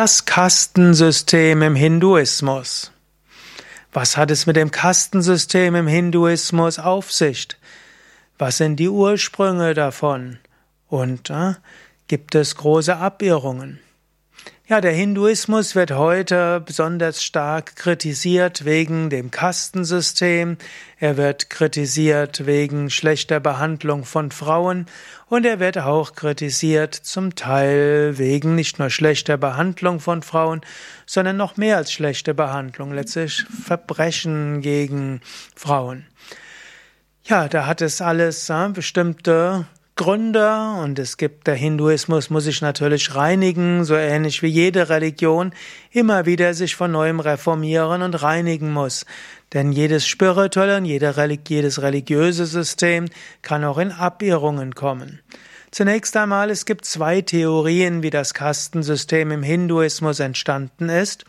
Das Kastensystem im Hinduismus. Was hat es mit dem Kastensystem im Hinduismus auf sich? Was sind die Ursprünge davon? Und äh, gibt es große Abirrungen? Ja, der Hinduismus wird heute besonders stark kritisiert wegen dem Kastensystem. Er wird kritisiert wegen schlechter Behandlung von Frauen und er wird auch kritisiert zum Teil wegen nicht nur schlechter Behandlung von Frauen, sondern noch mehr als schlechte Behandlung, letztlich Verbrechen gegen Frauen. Ja, da hat es alles äh, bestimmte Gründe und es gibt der Hinduismus muss sich natürlich reinigen, so ähnlich wie jede Religion immer wieder sich von neuem reformieren und reinigen muss. Denn jedes spirituelle und jedes religiöse System kann auch in Abirrungen kommen. Zunächst einmal, es gibt zwei Theorien, wie das Kastensystem im Hinduismus entstanden ist.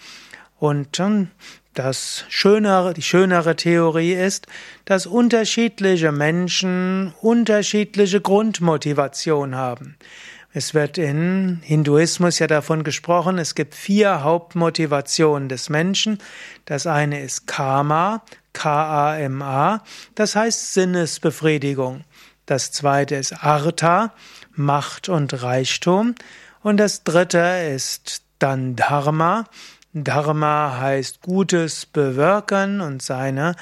Und das schönere, die schönere Theorie ist, dass unterschiedliche Menschen unterschiedliche Grundmotivation haben. Es wird in Hinduismus ja davon gesprochen, es gibt vier Hauptmotivationen des Menschen. Das eine ist Karma, K-A-M-A, das heißt Sinnesbefriedigung. Das zweite ist Artha, Macht und Reichtum. Und das dritte ist dann Dharma, Dharma heißt Gutes bewirken und seine,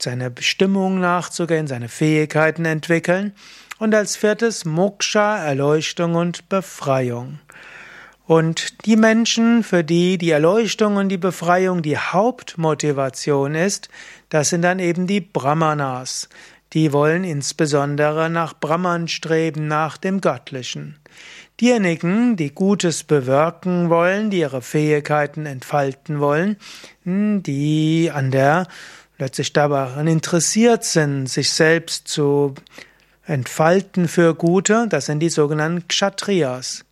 seiner Bestimmung nachzugehen, seine Fähigkeiten entwickeln. Und als viertes Moksha, Erleuchtung und Befreiung. Und die Menschen, für die die Erleuchtung und die Befreiung die Hauptmotivation ist, das sind dann eben die Brahmanas. Die wollen insbesondere nach Brahman streben, nach dem Göttlichen. Diejenigen, die Gutes bewirken wollen, die ihre Fähigkeiten entfalten wollen, hm, die an der letztlich daran interessiert sind, sich selbst zu entfalten für Gute, das sind die sogenannten Kshatriyas.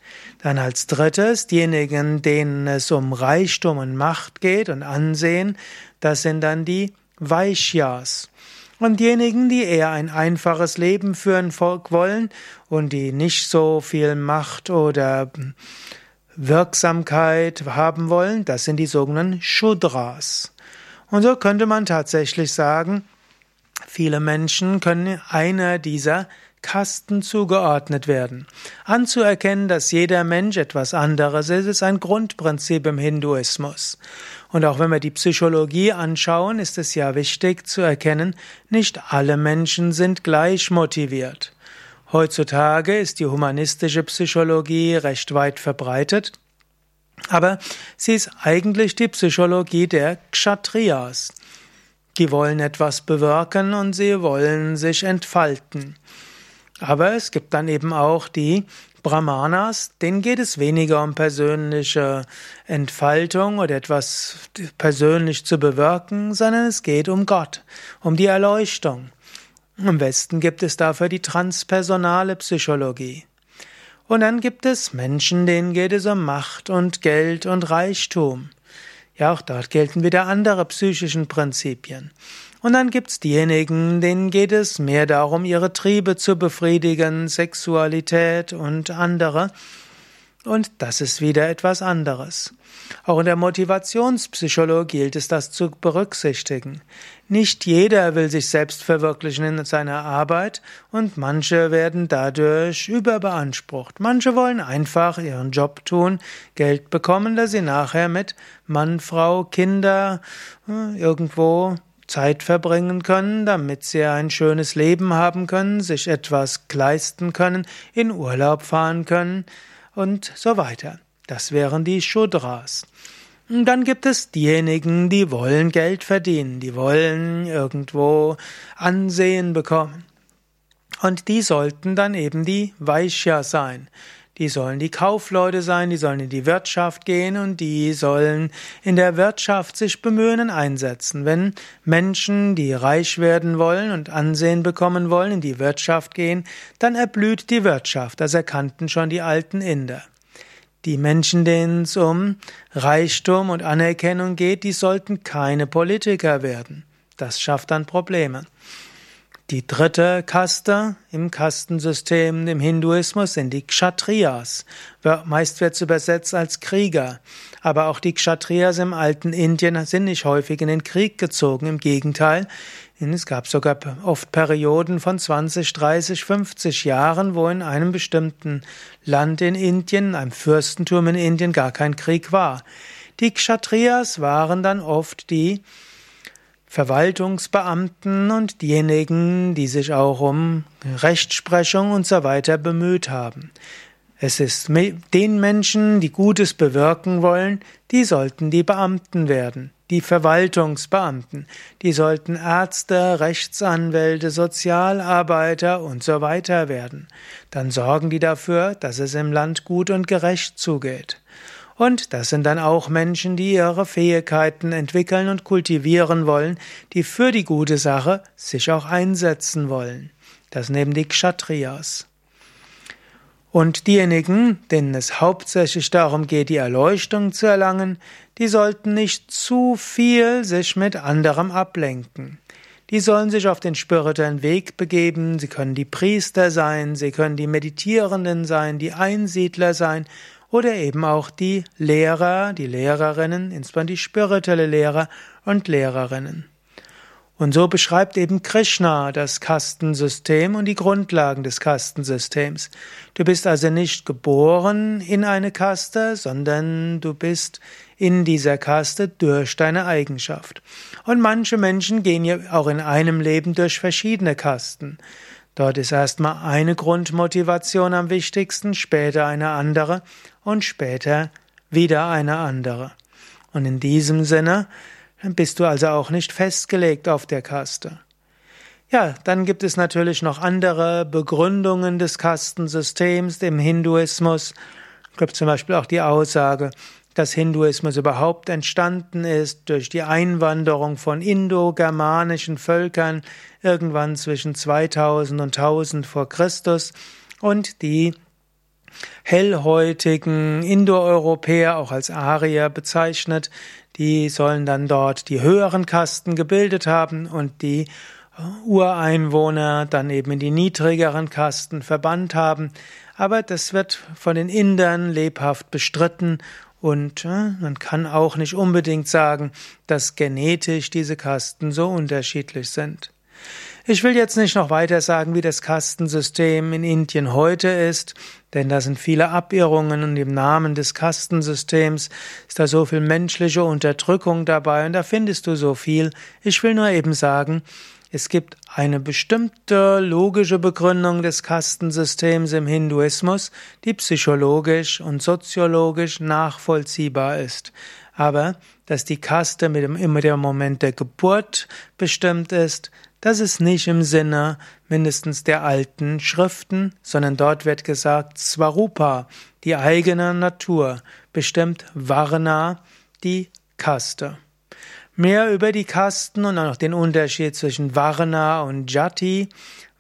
Dann als drittes diejenigen, denen es um Reichtum und Macht geht und Ansehen, das sind dann die Vaishyas. Und diejenigen, die eher ein einfaches Leben führen wollen und die nicht so viel Macht oder Wirksamkeit haben wollen, das sind die sogenannten Shudras. Und so könnte man tatsächlich sagen, viele Menschen können einer dieser Kasten zugeordnet werden. Anzuerkennen, dass jeder Mensch etwas anderes ist, ist ein Grundprinzip im Hinduismus. Und auch wenn wir die Psychologie anschauen, ist es ja wichtig zu erkennen, nicht alle Menschen sind gleich motiviert. Heutzutage ist die humanistische Psychologie recht weit verbreitet, aber sie ist eigentlich die Psychologie der Kshatriyas. Die wollen etwas bewirken und sie wollen sich entfalten. Aber es gibt dann eben auch die Brahmanas, denen geht es weniger um persönliche Entfaltung oder etwas persönlich zu bewirken, sondern es geht um Gott, um die Erleuchtung. Im Westen gibt es dafür die transpersonale Psychologie. Und dann gibt es Menschen, denen geht es um Macht und Geld und Reichtum. Ja, auch dort gelten wieder andere psychischen Prinzipien. Und dann gibt's diejenigen, denen geht es mehr darum, ihre Triebe zu befriedigen, Sexualität und andere. Und das ist wieder etwas anderes. Auch in der Motivationspsychologie gilt es, das zu berücksichtigen. Nicht jeder will sich selbst verwirklichen in seiner Arbeit und manche werden dadurch überbeansprucht. Manche wollen einfach ihren Job tun, Geld bekommen, dass sie nachher mit Mann, Frau, Kinder äh, irgendwo Zeit verbringen können, damit sie ein schönes Leben haben können, sich etwas leisten können, in Urlaub fahren können und so weiter. Das wären die Shudras. Dann gibt es diejenigen, die wollen Geld verdienen, die wollen irgendwo Ansehen bekommen. Und die sollten dann eben die Vaishya sein. Die sollen die Kaufleute sein, die sollen in die Wirtschaft gehen und die sollen in der Wirtschaft sich bemühen und einsetzen. Wenn Menschen, die reich werden wollen und Ansehen bekommen wollen, in die Wirtschaft gehen, dann erblüht die Wirtschaft. Das erkannten schon die alten Inder. Die Menschen, denen es um Reichtum und Anerkennung geht, die sollten keine Politiker werden. Das schafft dann Probleme. Die dritte Kaste im Kastensystem im Hinduismus sind die Kshatriyas. Meist wird es übersetzt als Krieger. Aber auch die Kshatriyas im alten Indien sind nicht häufig in den Krieg gezogen. Im Gegenteil, es gab sogar oft Perioden von 20, 30, 50 Jahren, wo in einem bestimmten Land in Indien, einem Fürstentum in Indien, gar kein Krieg war. Die Kshatriyas waren dann oft die Verwaltungsbeamten und diejenigen, die sich auch um Rechtsprechung und so weiter bemüht haben. Es ist den Menschen, die Gutes bewirken wollen, die sollten die Beamten werden, die Verwaltungsbeamten, die sollten Ärzte, Rechtsanwälte, Sozialarbeiter und so weiter werden. Dann sorgen die dafür, dass es im Land gut und gerecht zugeht. Und das sind dann auch Menschen, die ihre Fähigkeiten entwickeln und kultivieren wollen, die für die gute Sache sich auch einsetzen wollen. Das nehmen die Kshatriyas. Und diejenigen, denen es hauptsächlich darum geht, die Erleuchtung zu erlangen, die sollten nicht zu viel sich mit anderem ablenken. Die sollen sich auf den spirituellen Weg begeben, sie können die Priester sein, sie können die Meditierenden sein, die Einsiedler sein oder eben auch die Lehrer, die Lehrerinnen, insbesondere die spirituelle Lehrer und Lehrerinnen. Und so beschreibt eben Krishna das Kastensystem und die Grundlagen des Kastensystems. Du bist also nicht geboren in eine Kaste, sondern du bist in dieser Kaste durch deine Eigenschaft. Und manche Menschen gehen ja auch in einem Leben durch verschiedene Kasten. Dort ist erstmal eine Grundmotivation am wichtigsten, später eine andere und später wieder eine andere. Und in diesem Sinne bist du also auch nicht festgelegt auf der Kaste. Ja, dann gibt es natürlich noch andere Begründungen des Kastensystems im Hinduismus. Es gibt zum Beispiel auch die Aussage, dass Hinduismus überhaupt entstanden ist durch die Einwanderung von indogermanischen Völkern irgendwann zwischen 2000 und 1000 vor Christus und die hellhäutigen Indoeuropäer, auch als Arier bezeichnet, die sollen dann dort die höheren Kasten gebildet haben und die Ureinwohner dann eben in die niedrigeren Kasten verbannt haben. Aber das wird von den Indern lebhaft bestritten und äh, man kann auch nicht unbedingt sagen, dass genetisch diese Kasten so unterschiedlich sind. Ich will jetzt nicht noch weiter sagen, wie das Kastensystem in Indien heute ist, denn da sind viele Abirrungen und im Namen des Kastensystems ist da so viel menschliche Unterdrückung dabei und da findest du so viel. Ich will nur eben sagen, es gibt eine bestimmte logische Begründung des Kastensystems im Hinduismus, die psychologisch und soziologisch nachvollziehbar ist. Aber dass die Kaste mit dem, immer der Moment der Geburt bestimmt ist, das ist nicht im Sinne mindestens der alten Schriften, sondern dort wird gesagt, Swarupa, die eigene Natur, bestimmt Varna, die Kaste. Mehr über die Kasten und auch den Unterschied zwischen Varna und Jati.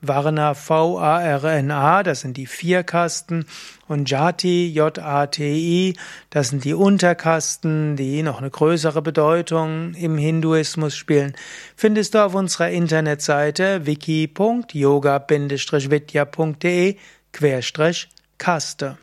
Varna V-A-R-N-A, das sind die vier Kasten, und Jati, J-A-T-I, das sind die Unterkasten, die noch eine größere Bedeutung im Hinduismus spielen, findest du auf unserer Internetseite wiki.yoga-vidya.de Kaste.